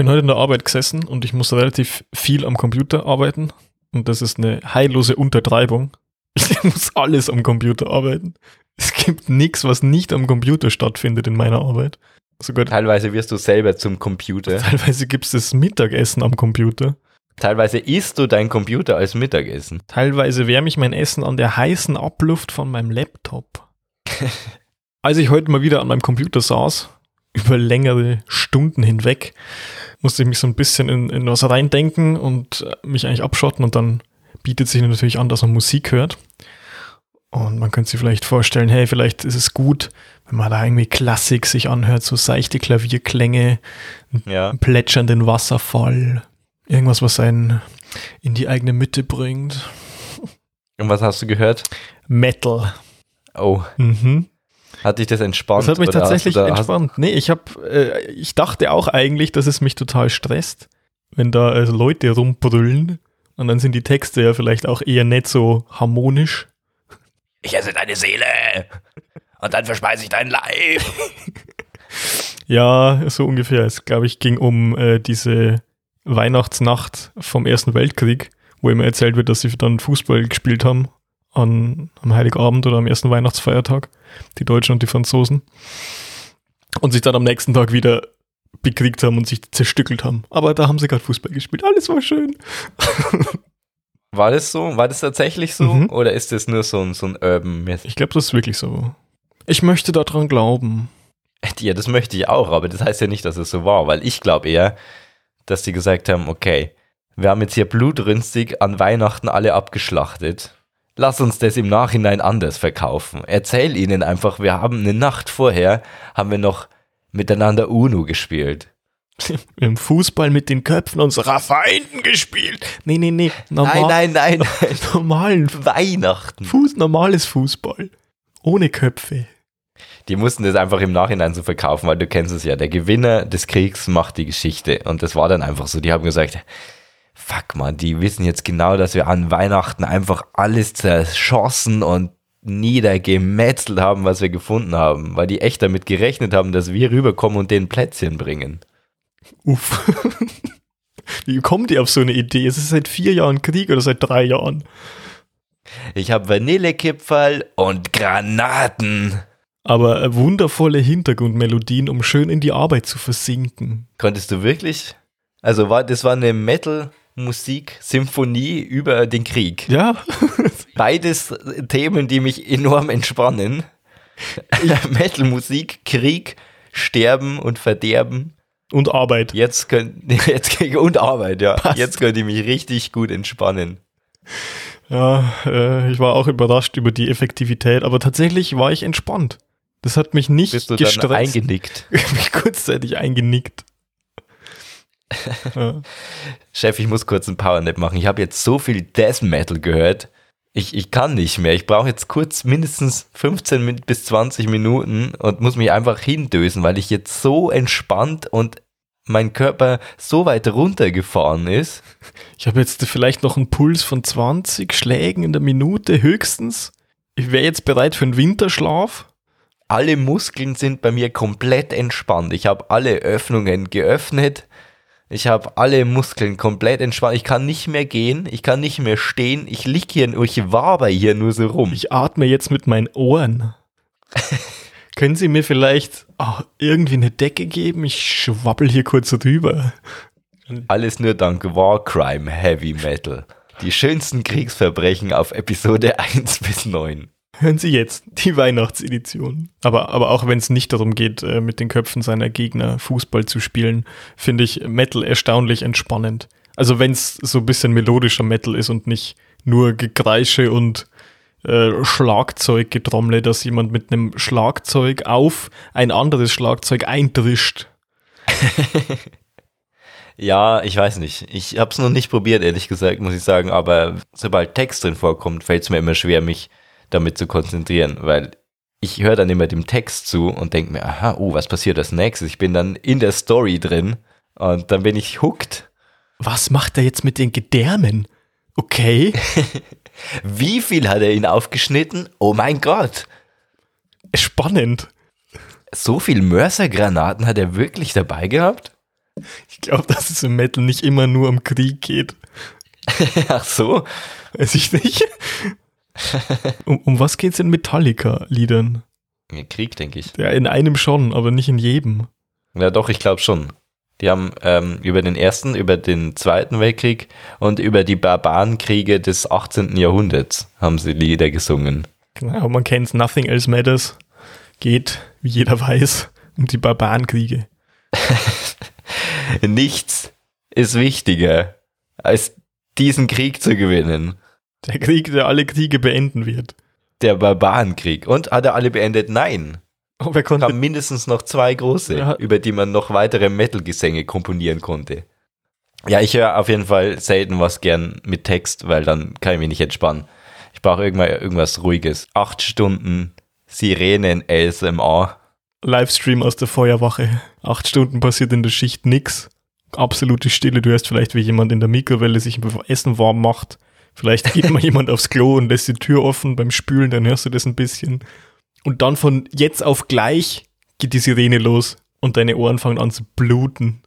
bin heute in der Arbeit gesessen und ich muss relativ viel am Computer arbeiten. Und das ist eine heillose Untertreibung. Ich muss alles am Computer arbeiten. Es gibt nichts, was nicht am Computer stattfindet in meiner Arbeit. Sogar Teilweise wirst du selber zum Computer. Teilweise gibt es das Mittagessen am Computer. Teilweise isst du dein Computer als Mittagessen. Teilweise wärme ich mein Essen an der heißen Abluft von meinem Laptop. Als ich heute mal wieder an meinem Computer saß, über längere Stunden hinweg, musste ich mich so ein bisschen in, in was reindenken und mich eigentlich abschotten und dann bietet sich natürlich an, dass man Musik hört. Und man könnte sich vielleicht vorstellen, hey, vielleicht ist es gut, wenn man da irgendwie Klassik sich anhört, so seichte Klavierklänge, ja. plätschernden Wasserfall, irgendwas, was einen in die eigene Mitte bringt. Und was hast du gehört? Metal. Oh. Mhm. Hat dich das entspannt? Das hat mich tatsächlich entspannt. Nee, ich habe, äh, ich dachte auch eigentlich, dass es mich total stresst, wenn da also Leute rumbrüllen und dann sind die Texte ja vielleicht auch eher nicht so harmonisch. Ich esse deine Seele und dann verspeise ich dein Leib. ja, so ungefähr. Es, glaube ich, ging um äh, diese Weihnachtsnacht vom Ersten Weltkrieg, wo immer erzählt wird, dass sie dann Fußball gespielt haben an, am Heiligabend oder am ersten Weihnachtsfeiertag, die Deutschen und die Franzosen. Und sich dann am nächsten Tag wieder bekriegt haben und sich zerstückelt haben. Aber da haben sie gerade Fußball gespielt. Alles war schön. War das so? War das tatsächlich so? Mhm. Oder ist das nur so ein, so ein Urban Myth? Ich glaube, das ist wirklich so. Ich möchte daran glauben. Ja, das möchte ich auch, aber das heißt ja nicht, dass es so war, weil ich glaube eher, dass die gesagt haben, okay, wir haben jetzt hier blutrünstig an Weihnachten alle abgeschlachtet lass uns das im Nachhinein anders verkaufen. Erzähl ihnen einfach, wir haben eine Nacht vorher, haben wir noch miteinander UNO gespielt. Im Fußball mit den Köpfen unserer Feinden gespielt. Nee, nee, nee. Normal, nein, nein, nein. Normalen Weihnachten. Fuß, normales Fußball. Ohne Köpfe. Die mussten das einfach im Nachhinein so verkaufen, weil du kennst es ja. Der Gewinner des Kriegs macht die Geschichte. Und das war dann einfach so. Die haben gesagt, fuck man, die wissen jetzt genau, dass wir an Weihnachten einfach alles zerschossen und niedergemetzelt haben, was wir gefunden haben, weil die echt damit gerechnet haben, dass wir rüberkommen und den Plätzchen bringen. Uff. Wie kommt ihr auf so eine Idee? Es ist seit vier Jahren Krieg oder seit drei Jahren? Ich habe Vanillekipferl und Granaten. Aber wundervolle Hintergrundmelodien, um schön in die Arbeit zu versinken. Konntest du wirklich? Also war das war eine Metal Musik, Symphonie über den Krieg. Ja. Beides Themen, die mich enorm entspannen. Metal-Musik, Krieg, Sterben und Verderben. Und Arbeit. Jetzt könnt, jetzt, und Arbeit, ja. Passt. Jetzt könnt ihr mich richtig gut entspannen. Ja, äh, ich war auch überrascht über die Effektivität, aber tatsächlich war ich entspannt. Das hat mich nicht Bist du gestresst. Dann eingenickt? mich kurzzeitig eingenickt. Chef, ich muss kurz einen Powernap machen. Ich habe jetzt so viel Death Metal gehört. Ich, ich kann nicht mehr. Ich brauche jetzt kurz mindestens 15 bis 20 Minuten und muss mich einfach hindösen, weil ich jetzt so entspannt und mein Körper so weit runtergefahren ist. Ich habe jetzt vielleicht noch einen Puls von 20 Schlägen in der Minute höchstens. Ich wäre jetzt bereit für einen Winterschlaf. Alle Muskeln sind bei mir komplett entspannt. Ich habe alle Öffnungen geöffnet. Ich habe alle Muskeln komplett entspannt. Ich kann nicht mehr gehen, ich kann nicht mehr stehen. Ich lieg hier, ich waber hier nur so rum. Ich atme jetzt mit meinen Ohren. Können Sie mir vielleicht oh, irgendwie eine Decke geben? Ich schwabbel hier kurz drüber. Alles nur dank Warcrime Heavy Metal. Die schönsten Kriegsverbrechen auf Episode 1 bis 9 hören Sie jetzt die Weihnachtsedition. Aber, aber auch wenn es nicht darum geht, äh, mit den Köpfen seiner Gegner Fußball zu spielen, finde ich Metal erstaunlich entspannend. Also wenn es so ein bisschen melodischer Metal ist und nicht nur Gekreische und äh, Schlagzeuggetrommle, dass jemand mit einem Schlagzeug auf ein anderes Schlagzeug eindrischt. ja, ich weiß nicht. Ich habe es noch nicht probiert, ehrlich gesagt, muss ich sagen. Aber sobald Text drin vorkommt, fällt es mir immer schwer, mich damit zu konzentrieren, weil ich höre dann immer dem Text zu und denke mir, aha, oh, was passiert als nächstes? Ich bin dann in der Story drin und dann bin ich hooked. Was macht er jetzt mit den Gedärmen? Okay. Wie viel hat er ihn aufgeschnitten? Oh mein Gott. Spannend. So viel Mörsergranaten hat er wirklich dabei gehabt? Ich glaube, dass es im Metal nicht immer nur um Krieg geht. Ach so. Weiß ich nicht. um, um was geht's in Metallica-Liedern? Krieg, denke ich. Ja, in einem schon, aber nicht in jedem. Ja, doch, ich glaube schon. Die haben ähm, über den Ersten, über den Zweiten Weltkrieg und über die Barbarenkriege des 18. Jahrhunderts haben sie Lieder gesungen. Genau, man kennt Nothing Else Matters. Geht, wie jeder weiß, um die Barbarenkriege. Nichts ist wichtiger, als diesen Krieg zu gewinnen. Der Krieg, der alle Kriege beenden wird. Der Barbarenkrieg. Und hat er alle beendet? Nein. Oh, wer konnte haben mindestens noch zwei große, Ja. über die man noch weitere Metal-Gesänge komponieren konnte. Ja, ich höre auf jeden Fall selten was gern mit Text, weil dann kann ich mich nicht entspannen. Ich brauche irgendwann irgendwas Ruhiges. Acht Stunden Sirenen ASMR. Livestream aus der Feuerwache. Acht Stunden passiert in der Schicht nix. Absolute Stille. Du hörst vielleicht, wie jemand in der Mikrowelle sich Essen warm macht. Vielleicht geht mal jemand aufs Klo und lässt die Tür offen beim Spülen, dann hörst du das ein bisschen. Und dann von jetzt auf gleich geht die Sirene los und deine Ohren fangen an zu bluten.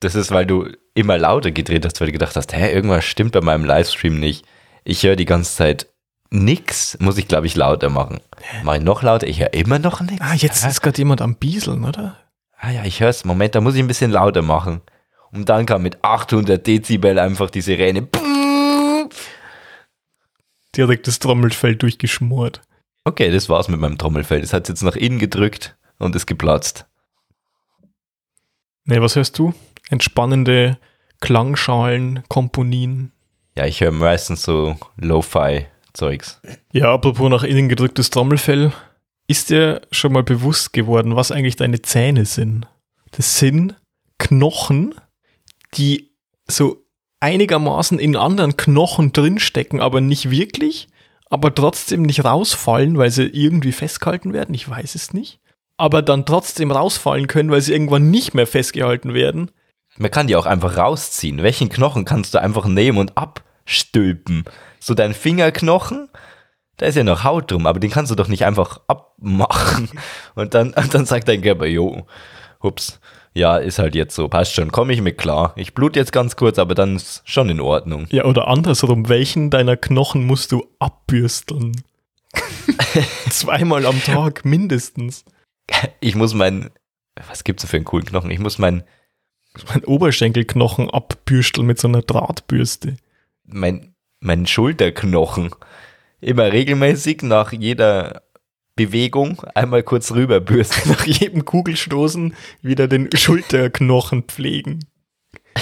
Das ist, weil du immer lauter gedreht hast, weil du gedacht hast, hä, irgendwas stimmt bei meinem Livestream nicht. Ich höre die ganze Zeit nix, muss ich glaube ich lauter machen. Mach ich noch lauter? Ich höre immer noch nix. Ah, jetzt ist gerade jemand am Bieseln, oder? Ah ja, ich höre es. Moment, da muss ich ein bisschen lauter machen. Und dann kam mit 800 Dezibel einfach die Sirene. Direkt das Trommelfell durchgeschmort. Okay, das war's mit meinem Trommelfell. Das hat jetzt nach innen gedrückt und ist geplatzt. Ne, was hörst du? Entspannende Klangschalen, Komponien. Ja, ich höre meistens so Lo-Fi-Zeugs. Ja, apropos nach innen gedrücktes Trommelfell. Ist dir schon mal bewusst geworden, was eigentlich deine Zähne sind? Das sind Knochen, die so einigermaßen in anderen Knochen drinstecken, aber nicht wirklich, aber trotzdem nicht rausfallen, weil sie irgendwie festgehalten werden. Ich weiß es nicht. Aber dann trotzdem rausfallen können, weil sie irgendwann nicht mehr festgehalten werden. Man kann die auch einfach rausziehen. Welchen Knochen kannst du einfach nehmen und abstülpen? So dein Fingerknochen, da ist ja noch Haut drum, aber den kannst du doch nicht einfach abmachen. Und dann, und dann sagt dein Körper, jo, hups, ja, ist halt jetzt so, passt schon, komme ich mit klar. Ich blute jetzt ganz kurz, aber dann ist schon in Ordnung. Ja, oder andersrum, welchen deiner Knochen musst du abbürsteln? Zweimal am Tag mindestens. Ich muss meinen, was gibt's denn für einen coolen Knochen? Ich muss meinen, Mein Oberschenkelknochen abbürsteln mit so einer Drahtbürste. mein, meinen Schulterknochen immer regelmäßig nach jeder Bewegung einmal kurz rüberbürsten. Nach jedem Kugelstoßen wieder den Schulterknochen pflegen.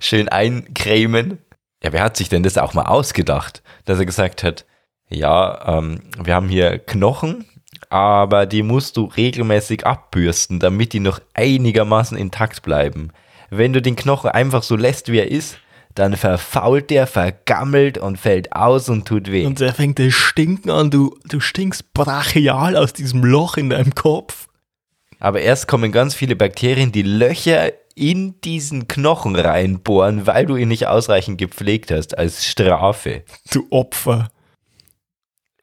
schön eincremen. Ja, wer hat sich denn das auch mal ausgedacht, dass er gesagt hat, ja, ähm, wir haben hier Knochen, aber die musst du regelmäßig abbürsten, damit die noch einigermaßen intakt bleiben. Wenn du den Knochen einfach so lässt, wie er ist, dann verfault der, vergammelt und fällt aus und tut weh. Und der fängt das Stinken an, du, du stinkst brachial aus diesem Loch in deinem Kopf. Aber erst kommen ganz viele Bakterien, die Löcher in diesen Knochen reinbohren, weil du ihn nicht ausreichend gepflegt hast, als Strafe. Du Opfer.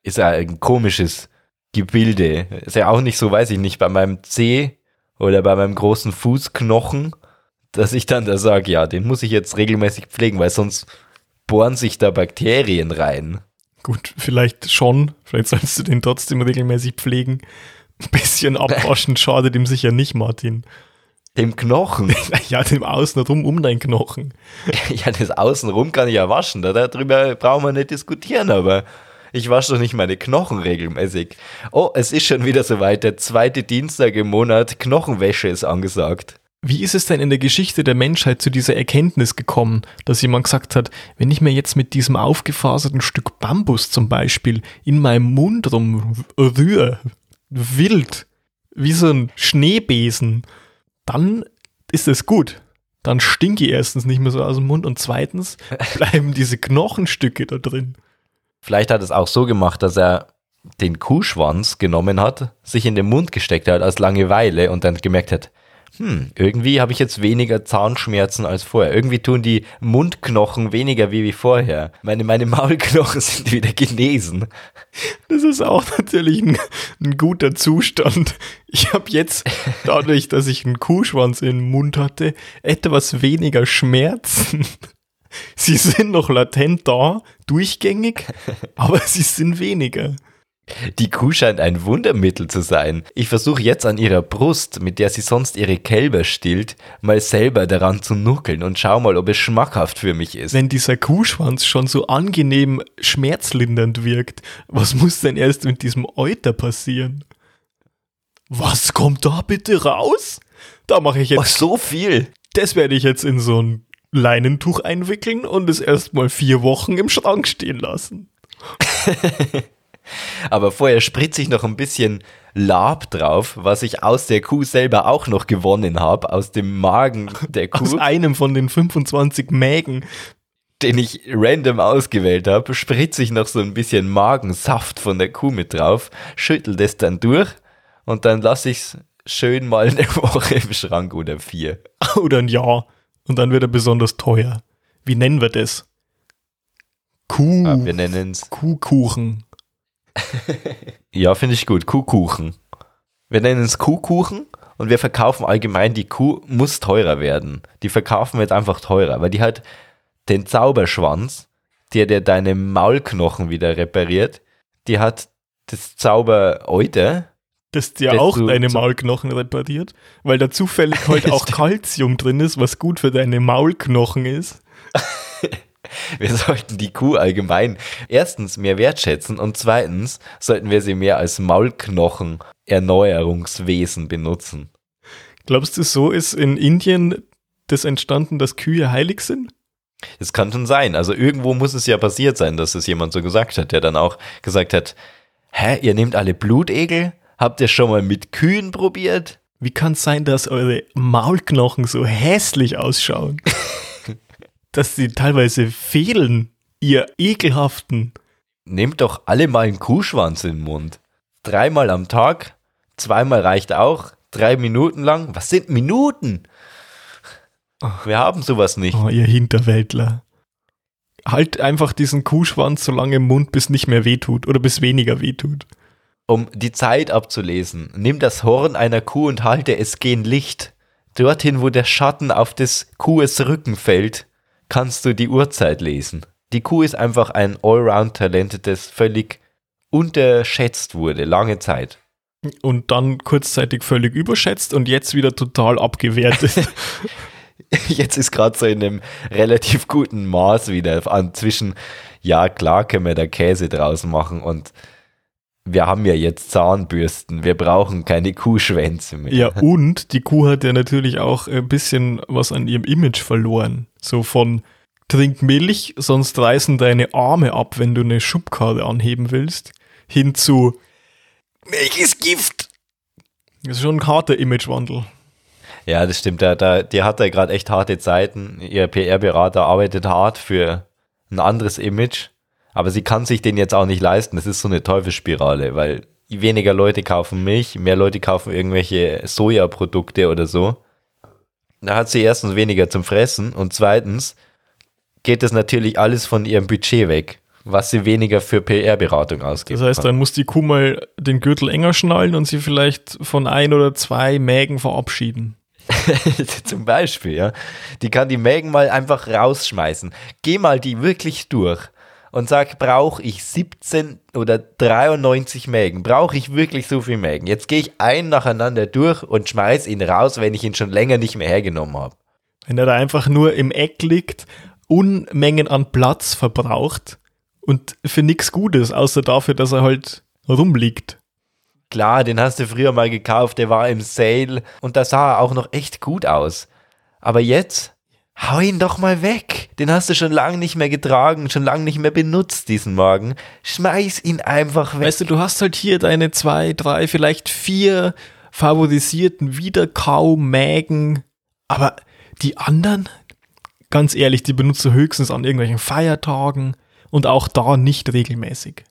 ist ja ein komisches Gebilde. Ist ja auch nicht so, weiß ich nicht, bei meinem Zeh oder bei meinem großen Fußknochen, dass ich dann da sage, ja, den muss ich jetzt regelmäßig pflegen, weil sonst bohren sich da Bakterien rein. Gut, vielleicht schon. Vielleicht sollst du den trotzdem regelmäßig pflegen. Ein bisschen abwaschen schadet ihm sicher nicht, Martin. Dem Knochen. Ja, dem Außenrum um deinen Knochen. ja, das Außenrum kann ich ja waschen. Da, darüber brauchen wir nicht diskutieren, aber ich wasche doch nicht meine Knochen regelmäßig. Oh, es ist schon wieder soweit. Der zweite Dienstag im Monat Knochenwäsche ist angesagt. Wie ist es denn in der Geschichte der Menschheit zu dieser Erkenntnis gekommen, dass jemand gesagt hat, wenn ich mir jetzt mit diesem aufgefaserten Stück Bambus zum Beispiel in meinem Mund rumrühre, wild, wie so ein Schneebesen, dann ist es gut. Dann stinke ich erstens nicht mehr so aus dem Mund und zweitens bleiben diese Knochenstücke da drin. Vielleicht hat er es auch so gemacht, dass er den Kuhschwanz genommen hat, sich in den Mund gesteckt hat als Langeweile und dann gemerkt hat, hm, irgendwie habe ich jetzt weniger Zahnschmerzen als vorher. Irgendwie tun die Mundknochen weniger wie, wie vorher. Meine, meine Maulknochen sind wieder genesen. Das ist auch natürlich ein, ein guter Zustand. Ich habe jetzt, dadurch, dass ich einen Kuhschwanz im Mund hatte, etwas weniger Schmerzen. Sie sind noch latent da, durchgängig, aber sie sind weniger. Die Kuh scheint ein Wundermittel zu sein. Ich versuche jetzt an ihrer Brust, mit der sie sonst ihre Kälber stillt, mal selber daran zu nuckeln und schau mal, ob es schmackhaft für mich ist. Wenn dieser Kuhschwanz schon so angenehm schmerzlindernd wirkt, was muss denn erst mit diesem Euter passieren? Was kommt da bitte raus? Da mache ich jetzt. Oh, so viel. Das werde ich jetzt in so ein Leinentuch einwickeln und es erstmal vier Wochen im Schrank stehen lassen. Aber vorher spritze ich noch ein bisschen Lab drauf, was ich aus der Kuh selber auch noch gewonnen habe, aus dem Magen der Kuh. Aus einem von den 25 Mägen. Den ich random ausgewählt habe, spritze ich noch so ein bisschen Magensaft von der Kuh mit drauf, schüttel das dann durch und dann lasse ich es schön mal eine Woche im Schrank oder vier. Oder ein Jahr. Und dann wird er besonders teuer. Wie nennen wir das? Kuh. Ja, wir nennen es Kuhkuchen. Ja, finde ich gut. Kuhkuchen. Wir nennen es Kuhkuchen und wir verkaufen allgemein, die Kuh muss teurer werden. Die verkaufen wir jetzt einfach teurer, weil die hat den Zauberschwanz, der dir deine Maulknochen wieder repariert. Die hat das Zauberäuter. Das dir Das auch deine Maulknochen repariert, weil da zufällig halt auch Kalzium drin ist, was gut für deine Maulknochen ist. Wir sollten die Kuh allgemein erstens mehr wertschätzen und zweitens sollten wir sie mehr als Maulknochen Erneuerungswesen benutzen. Glaubst du, so ist in Indien das entstanden, dass Kühe heilig sind? Das kann schon sein. Also irgendwo muss es ja passiert sein, dass es jemand so gesagt hat, der dann auch gesagt hat, hä, ihr nehmt alle Blutegel? Habt ihr schon mal mit Kühen probiert? Wie kann es sein, dass eure Maulknochen so hässlich ausschauen? dass sie teilweise fehlen, ihr ekelhaften. Nehmt doch alle mal einen Kuhschwanz in den Mund. Dreimal am Tag, zweimal reicht auch, drei Minuten lang. Was sind Minuten? Wir haben sowas nicht. Oh, ihr Hinterwäldler. Halt einfach diesen Kuhschwanz so lange im Mund, bis nicht mehr wehtut oder bis weniger wehtut. Um die Zeit abzulesen, nimm das Horn einer Kuh und halte es gen Licht. Dorthin, wo der Schatten auf des Kuhes Rücken fällt, kannst du die Uhrzeit lesen. Die Kuh ist einfach ein Allround-Talent, das völlig unterschätzt wurde, lange Zeit. Und dann kurzzeitig völlig überschätzt und jetzt wieder total abgewertet. Jetzt ist gerade so in einem relativ guten Maß wieder an zwischen, ja klar können wir da Käse draus machen und wir haben ja jetzt Zahnbürsten, wir brauchen keine Kuhschwänze mehr. ja, und die Kuh hat ja natürlich auch ein bisschen was an ihrem Image verloren. So von trink Milch, sonst reißen deine Arme ab, wenn du eine Schubkarre anheben willst, hin zu Milch ist Gift. Das ist schon ein harter Imagewandel. Ja, das stimmt. Da, da, die hat ja gerade echt harte Zeiten. Ihr PR-Berater arbeitet hart für ein anderes Image, aber sie kann sich den jetzt auch nicht leisten. Das ist so eine Teufelsspirale, weil weniger Leute kaufen Milch, mehr Leute kaufen irgendwelche Sojaprodukte oder so. Da hat sie erstens weniger zum Fressen und zweitens geht das natürlich alles von ihrem Budget weg, was sie weniger für PR-Beratung ausgibt. Das heißt, dann muss die Kuh mal den Gürtel enger schnallen und sie vielleicht von ein oder zwei Mägen verabschieden. Zum Beispiel, ja. Die kann die Mägen mal einfach rausschmeißen. Geh mal die wirklich durch und sag, brauche ich 17 oder 93 Mägen? Brauche ich wirklich so viel Mägen? Jetzt gehe ich einen nacheinander durch und schmeiß ihn raus, wenn ich ihn schon länger nicht mehr hergenommen habe. Wenn er da einfach nur im Eck liegt, Unmengen an Platz verbraucht und für nichts Gutes, außer dafür, dass er halt rumliegt. Klar, den hast du früher mal gekauft, der war im Sale und da sah er auch noch echt gut aus. Aber jetzt, hau ihn doch mal weg. Den hast du schon lange nicht mehr getragen, schon lange nicht mehr benutzt, diesen Morgen. Schmeiß ihn einfach weg. Weißt du, du hast halt hier deine zwei, drei, vielleicht vier favorisierten Wiederkau-Mägen, aber die anderen, ganz ehrlich, die benutzt du höchstens an irgendwelchen Feiertagen und auch da nicht regelmäßig.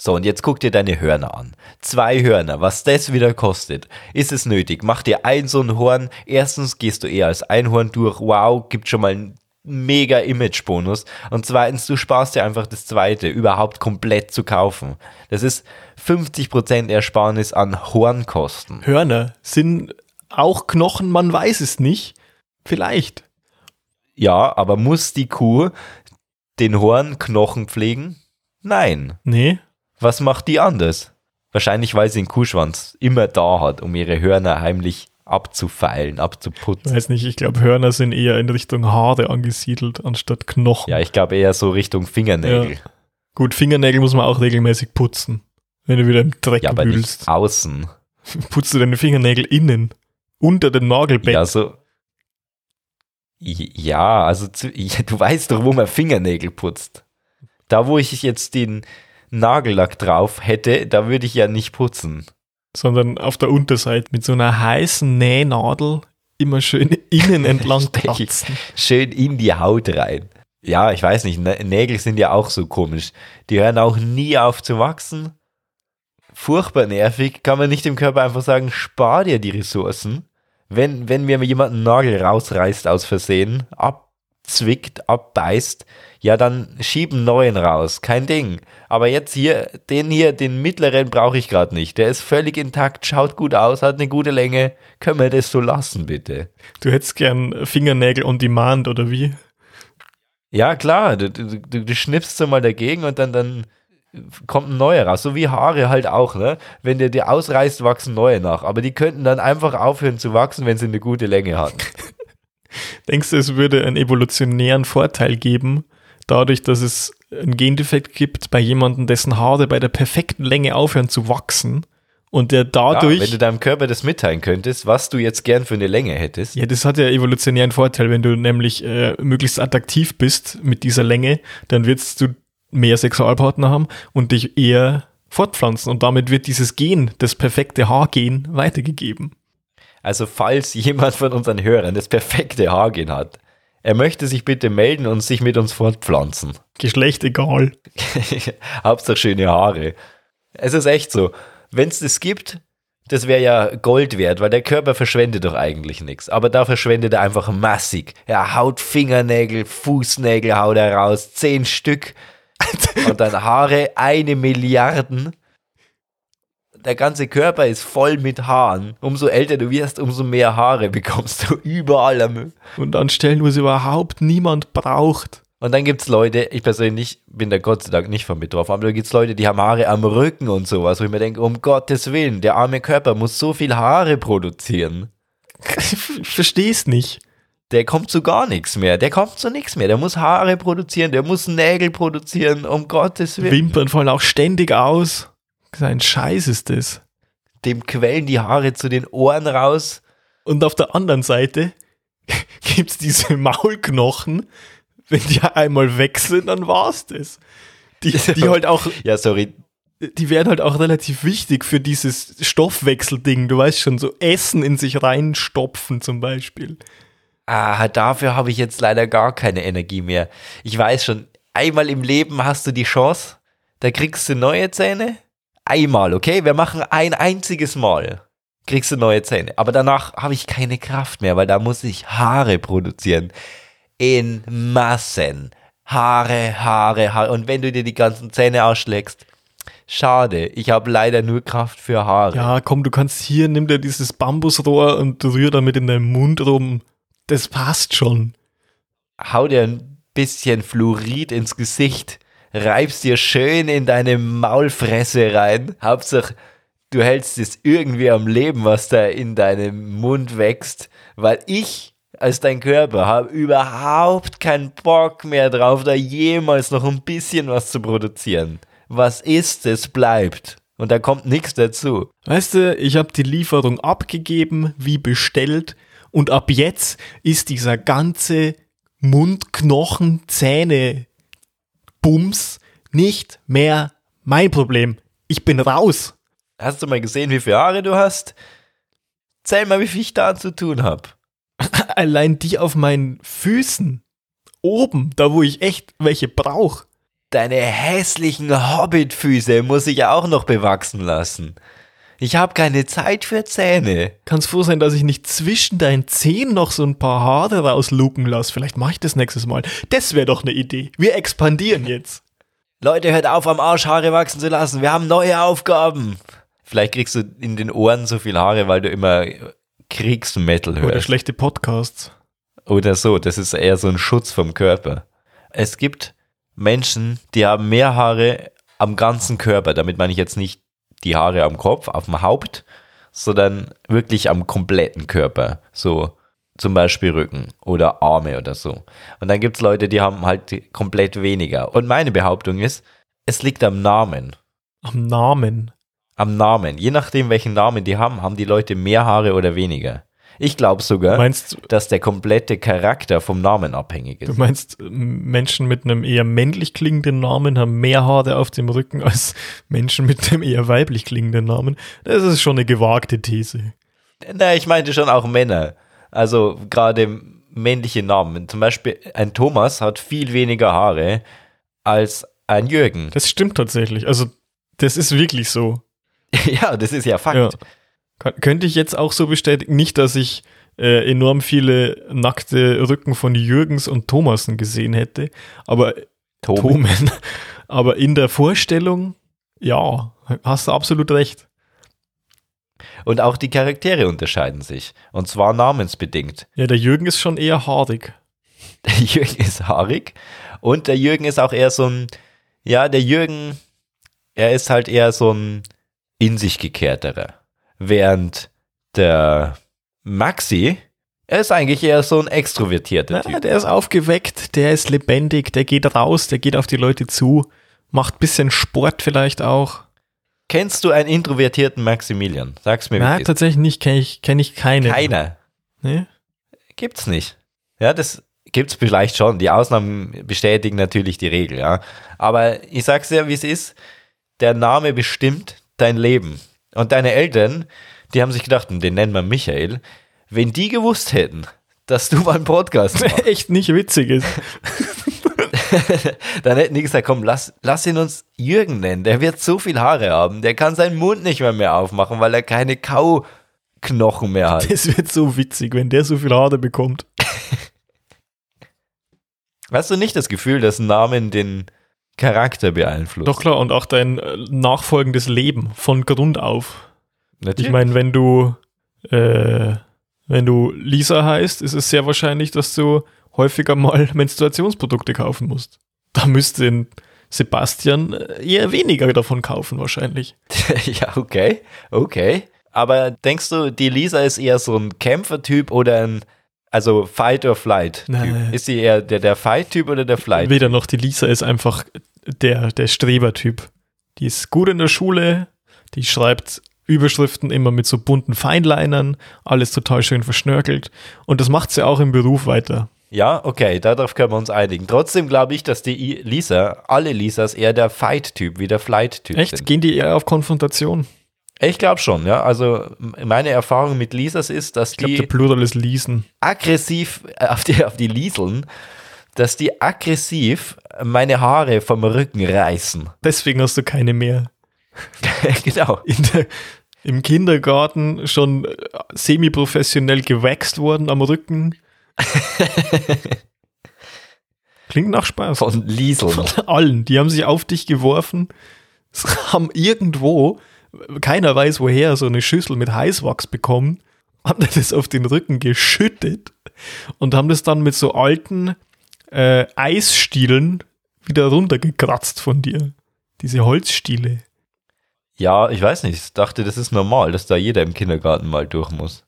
So, und jetzt guck dir deine Hörner an. Zwei Hörner, was das wieder kostet. Ist es nötig? Mach dir ein so ein Horn. Erstens gehst du eher als Einhorn durch. Wow, gibt schon mal einen mega Image-Bonus. Und zweitens, du sparst dir einfach das zweite überhaupt komplett zu kaufen. Das ist 50% Ersparnis an Hornkosten. Hörner sind auch Knochen, man weiß es nicht. Vielleicht. Ja, aber muss die Kuh den Hornknochen pflegen? Nein. Nee. Was macht die anders? Wahrscheinlich, weil sie einen Kuhschwanz immer da hat, um ihre Hörner heimlich abzufeilen, Ich abzuputzen. weiß nicht, ich glaube, Hörner sind eher in Richtung Haare angesiedelt, anstatt Knochen. Ja, ich glaube eher so Richtung Fingernägel. Ja. Gut, Fingernägel muss man auch regelmäßig putzen. Wenn du wieder im Dreck Ja, aber nicht wühlst. außen. Putzt du deine Fingernägel innen. Unter dem Nagelbett. Ja, so. Ja, also zu, ja, du weißt doch, wo man Fingernägel putzt. Da, wo ich jetzt den Nagellack drauf hätte, da würde ich ja nicht putzen. sondern auf der Unterseite mit so einer heißen Nähnadel immer schön innen entlang kratzen. Schön in die Haut rein. Ja, ich weiß nicht, Nä- Nägel sind ja auch so komisch. Die hören auch nie auf zu wachsen. Furchtbar nervig. Kann man nicht dem Körper einfach sagen, spar dir die Ressourcen. Wenn, wenn mir jemand einen Nagel rausreißt aus Versehen, abzwickt, abbeißt, ja, dann schieb einen neuen raus. Kein Ding. Aber jetzt hier, den hier, den mittleren brauche ich gerade nicht. Der ist völlig intakt, schaut gut aus, hat eine gute Länge. Können wir das so lassen, bitte? Du hättest gern Fingernägel on demand oder wie? Ja, klar, du, du, du, du schnippst so mal dagegen und dann, dann kommt ein neuer raus. So wie Haare halt auch, ne? Wenn der dir ausreißt, wachsen neue nach. Aber die könnten dann einfach aufhören zu wachsen, wenn sie eine gute Länge hatten. Denkst du, es würde einen evolutionären Vorteil geben, dadurch, dass es einen Gendefekt gibt bei jemandem, dessen Haare bei der perfekten Länge aufhören zu wachsen und der Ja, dadurch. wenn du deinem Körper das mitteilen könntest, was du jetzt gern für eine Länge hättest. Ja, das hat ja evolutionären Vorteil. Wenn du nämlich äh, möglichst attraktiv bist mit dieser Länge, dann wirst du mehr Sexualpartner haben und dich eher fortpflanzen. Und damit wird dieses Gen, das perfekte Haargen, weitergegeben. Also falls jemand von unseren Hörern das perfekte Haargen hat, er möchte sich bitte melden und sich mit uns fortpflanzen. Geschlecht egal. Hauptsache schöne Haare. Es ist echt so. Wenn es das gibt, das wäre ja Gold wert, weil der Körper verschwendet doch eigentlich nichts. Aber da verschwendet er einfach massig. Er haut Fingernägel, Fußnägel haut er raus, zehn Stück. Und dann Haare, eine Milliarden. Der ganze Körper ist voll mit Haaren. Umso älter du wirst, umso mehr Haare bekommst du überall am Und an Stellen, wo es überhaupt niemand braucht. Und dann gibt's Leute, ich persönlich bin da Gott sei Dank nicht von betroffen, aber da gibt's Leute, die haben Haare am Rücken und sowas, wo ich mir denke, um Gottes Willen, der arme Körper muss so viel Haare produzieren. Ich versteh's nicht. Der kommt zu gar nichts mehr. Der kommt zu nichts mehr. Der muss Haare produzieren, der muss Nägel produzieren, um Gottes Willen. Wimpern fallen auch ständig aus. Sein Scheiß ist das. Dem quellen die Haare zu den Ohren raus. Und auf der anderen Seite gibt's diese Maulknochen. Wenn die einmal weg sind, dann war's das. Die, die halt auch, Ja, sorry. die werden halt auch relativ wichtig für dieses Stoffwechselding. Du weißt schon, so Essen in sich reinstopfen zum Beispiel. Ah, dafür habe ich jetzt leider gar keine Energie mehr. Ich weiß schon, einmal im Leben hast du die Chance, da kriegst du neue Zähne. Einmal, okay? Wir machen ein einziges Mal. Kriegst du neue Zähne. Aber danach habe ich keine Kraft mehr, weil da muss ich Haare produzieren. In Massen. Haare, Haare, Haare. Und wenn du dir die ganzen Zähne ausschlägst, schade. Ich habe leider nur Kraft für Haare. Ja, komm, du kannst hier, nimm dir dieses Bambusrohr und rühr damit in deinem Mund rum. Das passt schon. hau dir ein bisschen Fluorid ins Gesicht, reibst dir schön in deine Maulfresse rein. Hauptsache, du hältst es irgendwie am Leben, was da in deinem Mund wächst, weil ich als dein Körper habe überhaupt keinen Bock mehr drauf, da jemals noch ein bisschen was zu produzieren. Was ist, es bleibt. Und da kommt nichts dazu. Weißt du, ich habe die Lieferung abgegeben, wie bestellt, und ab jetzt ist dieser ganze Mundknochen, Zähne, Bums nicht mehr mein Problem. Ich bin raus. Hast du mal gesehen, wie viele Haare du hast? Zähl mal, wie viel ich da zu tun habe. Allein die auf meinen Füßen, oben, da wo ich echt welche brauche, Deine hässlichen Hobbitfüße muss ich auch noch bewachsen lassen. Ich habe keine Zeit für Zähne. Kannst froh sein, dass ich nicht zwischen deinen Zehen noch so ein paar Haare rausluken lasse. Vielleicht mache ich das nächstes Mal. Das wäre doch eine Idee. Wir expandieren jetzt. Leute, hört auf, am Arsch Haare wachsen zu lassen. Wir haben neue Aufgaben. Vielleicht kriegst du in den Ohren so viel Haare, weil du immer Kriegsmetal hörst. Oder schlechte Podcasts. Oder so. Das ist eher so ein Schutz vom Körper. Es gibt Menschen, die haben mehr Haare am ganzen Körper. Damit meine ich jetzt nicht die Haare am Kopf, auf dem Haupt, sondern wirklich am kompletten Körper. So zum Beispiel Rücken oder Arme oder so. Und dann gibt es Leute, die haben halt komplett weniger. Und meine Behauptung ist, es liegt am Namen. Am Namen. Am Namen. Je nachdem, welchen Namen die haben, haben die Leute mehr Haare oder weniger. Ich glaube sogar, Meinst, dass der komplette Charakter vom Namen abhängig du ist. meinst, Menschen mit einem eher männlich klingenden Namen haben mehr Haare auf dem Rücken als Menschen mit einem eher weiblich klingenden Namen? Das ist schon eine gewagte These. Na, ich meinte schon auch Männer. Also gerade männliche Namen. Zum Beispiel ein Thomas hat viel weniger Haare als ein Jürgen. Das stimmt tatsächlich. Also, das ist wirklich so. ja, das ist ja Fakt. Ja. Könnte ich jetzt auch so bestätigen, nicht, dass ich äh, enorm viele nackte Rücken von Jürgens und Thomasen gesehen hätte, aber Tobi. Tomen. Aber in der Vorstellung, ja, hast du absolut recht. Und auch die Charaktere unterscheiden sich. Und zwar namensbedingt. Ja, der Jürgen ist schon eher haarig. Der Jürgen ist haarig und der Jürgen ist auch eher so ein, ja, der Jürgen, er ist halt eher so ein in sich gekehrterer. Während der Maxi, er ist eigentlich eher so ein extrovertierter Ja, Typ. der ist aufgeweckt, der ist lebendig, der geht raus, der geht auf die Leute zu, macht bisschen Sport vielleicht auch. Kennst du einen introvertierten Maximilian? Sag's mir, Nein, tatsächlich nicht, kenne ich, kenn ich keine. Keiner. Nee? Gibt's nicht. Ja, das gibt's vielleicht schon. Die Ausnahmen bestätigen natürlich die Regel, ja. Aber ich sag's dir, wie es ist. Der Name bestimmt dein Leben. Und deine Eltern, die haben sich gedacht, "Hm, den nennen wir Michael. Wenn die gewusst hätten, dass du mal einen Podcast machst, Echt nicht witzig ist. dann hätten die gesagt, komm, lass, lass ihn uns Jürgen nennen. Der wird so viel Haare haben. Der kann seinen Mund nicht mehr mehr aufmachen, weil er keine Kauknochen mehr hat. Das wird so witzig, wenn der so viel Haare bekommt. Hast du nicht das Gefühl, dass Namen den Charakter beeinflussen? Doch klar, und auch dein äh, nachfolgendes Leben von Grund auf. Natürlich. Ich meine, wenn du, äh, wenn du Lisa heißt, ist es sehr wahrscheinlich, dass du häufiger mal Menstruationsprodukte kaufen musst. Da müsste Sebastian äh, eher weniger davon kaufen, wahrscheinlich. ja, okay, okay. Aber denkst du, die Lisa ist eher so ein Kämpfertyp oder ein, also Fight or Flight? Typ? Ist sie eher der, der Fight-Typ oder der Flight? Weder noch die Lisa ist einfach der, der Strebertyp. Die ist gut in der Schule, die schreibt Überschriften immer mit so bunten Feinlinern, alles total schön verschnörkelt. Und das macht sie auch im Beruf weiter. Ja, okay, darauf können wir uns einigen. Trotzdem glaube ich, dass die Lisa, alle Lisas eher der Fight-Typ wie der Flight-Typ Echt? sind. Gehen die eher auf Konfrontation? Ich glaube schon, ja. Also meine Erfahrung mit Lisas ist, dass Ich glaube, die der Plural ist Liesen. aggressiv äh, auf die, auf die Lieseln, dass die aggressiv meine Haare vom Rücken reißen. Deswegen hast du keine mehr. genau. Der, Im Kindergarten schon äh, semi-professionell gewächst worden am Rücken. Klingt nach Spaß. Von Lieseln. Von allen. Die haben sich auf dich geworfen, haben irgendwo, keiner weiß woher, so eine Schüssel mit Heißwachs bekommen, haben das auf den Rücken geschüttet und haben das dann mit so alten äh, Eisstielen wieder runtergekratzt von dir. Diese Holzstiele. Ja, ich weiß nicht. Ich dachte, das ist normal, dass da jeder im Kindergarten mal durch muss.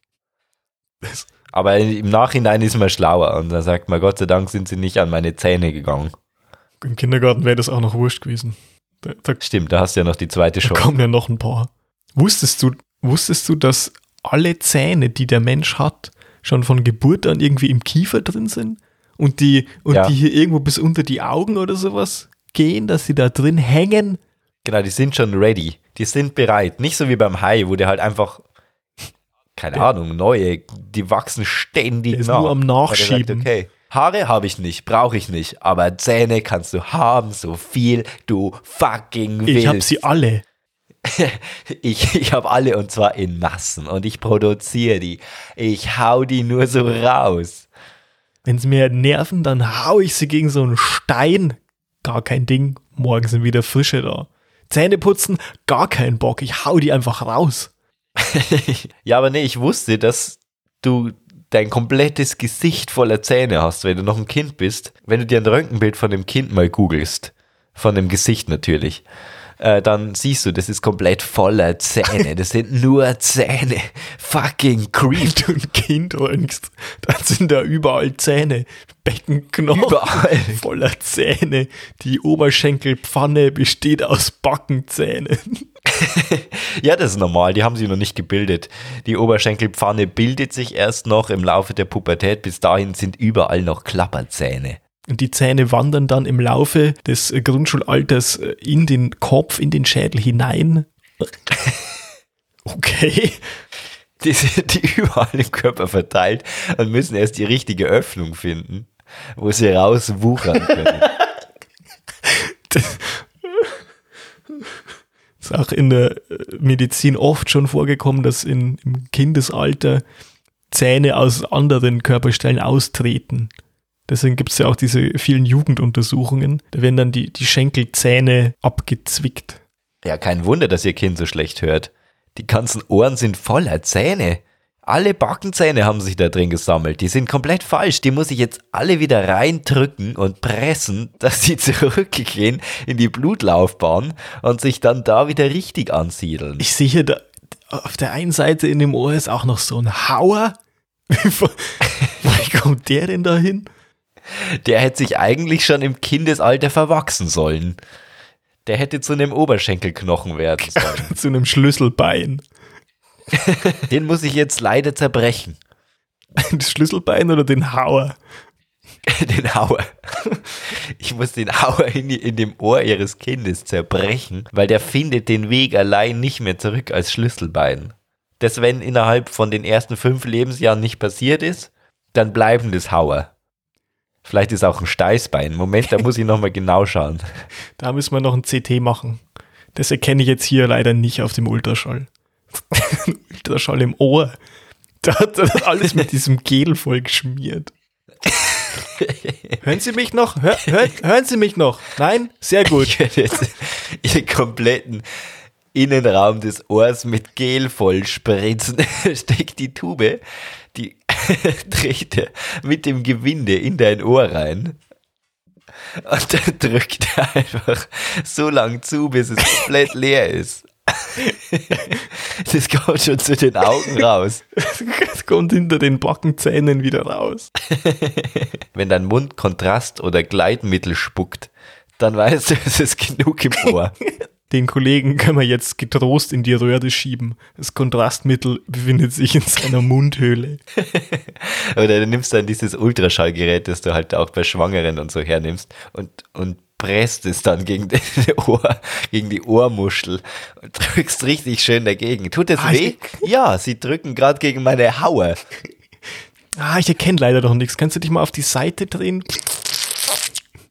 Aber im Nachhinein ist man schlauer und dann sagt man, Gott sei Dank sind sie nicht an meine Zähne gegangen. Im Kindergarten wäre das auch noch wurscht gewesen. Da, da Stimmt, da hast du ja noch die zweite Da Chance. kommen ja noch ein paar. Wusstest du, wusstest du, dass alle Zähne, die der Mensch hat, schon von Geburt an irgendwie im Kiefer drin sind? Und die, und Ja. die hier irgendwo bis unter die Augen oder sowas gehen, dass sie da drin hängen? Genau, die sind schon ready. Die sind bereit. Nicht so wie beim Hai, wo der halt einfach, keine Der- Ahnung, neue, die wachsen ständig Der ist nach. nur am der sagt, Nachschieben. okay, Haare habe ich nicht, brauche ich nicht, aber Zähne kannst du haben, so viel du fucking willst. Ich habe sie alle. ich ich habe alle und zwar in Massen und ich produziere die. Ich hau die nur so raus. Wenn sie mir nerven, dann hau ich sie gegen so einen Stein. Gar kein Ding. Morgen sind wieder Frische da. Zähne putzen, gar kein Bock. Ich hau die einfach raus. ja, aber nee, ich wusste, dass du dein komplettes Gesicht voller Zähne hast, wenn du noch ein Kind bist. Wenn du dir ein Röntgenbild von dem Kind mal googelst, von dem Gesicht natürlich, äh, dann siehst du, das ist komplett voller Zähne. Das sind nur Zähne. Fucking creep. Wenn du ein Kind röntgst, dann sind da überall Zähne. Beckenknochen Überall. voller Zähne. Die Oberschenkelpfanne besteht aus Backenzähnen. ja, das ist normal. Die haben sie noch nicht gebildet. Die Oberschenkelpfanne bildet sich erst noch im Laufe der Pubertät. Bis dahin sind überall noch Klapperzähne. Und die Zähne wandern dann im Laufe des äh, Grundschulalters äh, in den Kopf, in den Schädel hinein. Okay. Die sind die überall im Körper verteilt und müssen erst die richtige Öffnung finden, wo sie rauswuchern können. ist auch in der äh, Medizin oft schon vorgekommen, dass in, im Kindesalter Zähne aus anderen Körperstellen austreten. Deswegen gibt es ja auch diese vielen Jugenduntersuchungen. Da werden dann die, die Schenkelzähne abgezwickt. Ja, kein Wunder, dass ihr Kind so schlecht hört. Die ganzen Ohren sind voller Zähne. Alle Backenzähne haben sich da drin gesammelt. Die sind komplett falsch. Die muss ich jetzt alle wieder reindrücken und pressen, dass sie zurückgehen in die Blutlaufbahn und sich dann da wieder richtig ansiedeln. Ich sehe hier da, auf der einen Seite in dem Ohr ist auch noch so ein Hauer. Wie kommt der denn da hin? Der hätte sich eigentlich schon im Kindesalter verwachsen sollen. Der hätte zu einem Oberschenkelknochen werden sollen. zu einem Schlüsselbein. Den muss ich jetzt leider zerbrechen. Das Schlüsselbein oder den Hauer? Den Hauer. Ich muss den Hauer in, in, dem Ohr ihres Kindes zerbrechen, weil der findet den Weg allein nicht mehr zurück als Schlüsselbein. Das, wenn innerhalb von den ersten fünf Lebensjahren nicht passiert ist, dann bleiben das Hauer. Vielleicht ist auch ein Steißbein. Moment, da muss ich nochmal genau schauen. Da müssen wir noch ein CT machen. Das erkenne ich jetzt hier leider nicht auf dem Ultraschall. Ultraschall im Ohr. Da hat er alles mit diesem Gel voll geschmiert. hören Sie mich noch? Hör, hör, hören Sie mich noch? Nein? Sehr gut. Ich werde jetzt Ihren kompletten Innenraum des Ohrs mit Gel voll spritzen. Steckt die Tube, die trägt er mit dem Gewinde in dein Ohr rein. Und dann drückt er einfach so lang zu, bis es komplett leer ist. Das kommt schon zu den Augen raus. Es kommt hinter den Backenzähnen wieder raus. Wenn dein Mund Kontrast oder Gleitmittel spuckt, dann weißt du, es ist genug im Ohr. Den Kollegen können wir jetzt getrost in die Röhre schieben. Das Kontrastmittel befindet sich in seiner Mundhöhle. Oder du nimmst dann dieses Ultraschallgerät, das du halt auch bei Schwangeren und so hernimmst und, und presst es dann gegen, den Ohr, gegen die Ohrmuschel und drückst richtig schön dagegen. Tut das Ah, weh? Ja, sie drücken gerade gegen meine Haue. Ah, ich erkenne leider noch nichts. Kannst du dich mal auf die Seite drehen?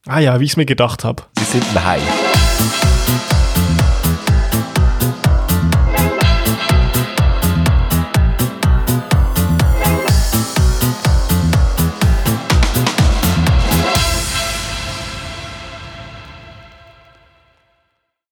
Ah ja, wie ich es mir gedacht habe. Sie sind ein Hai.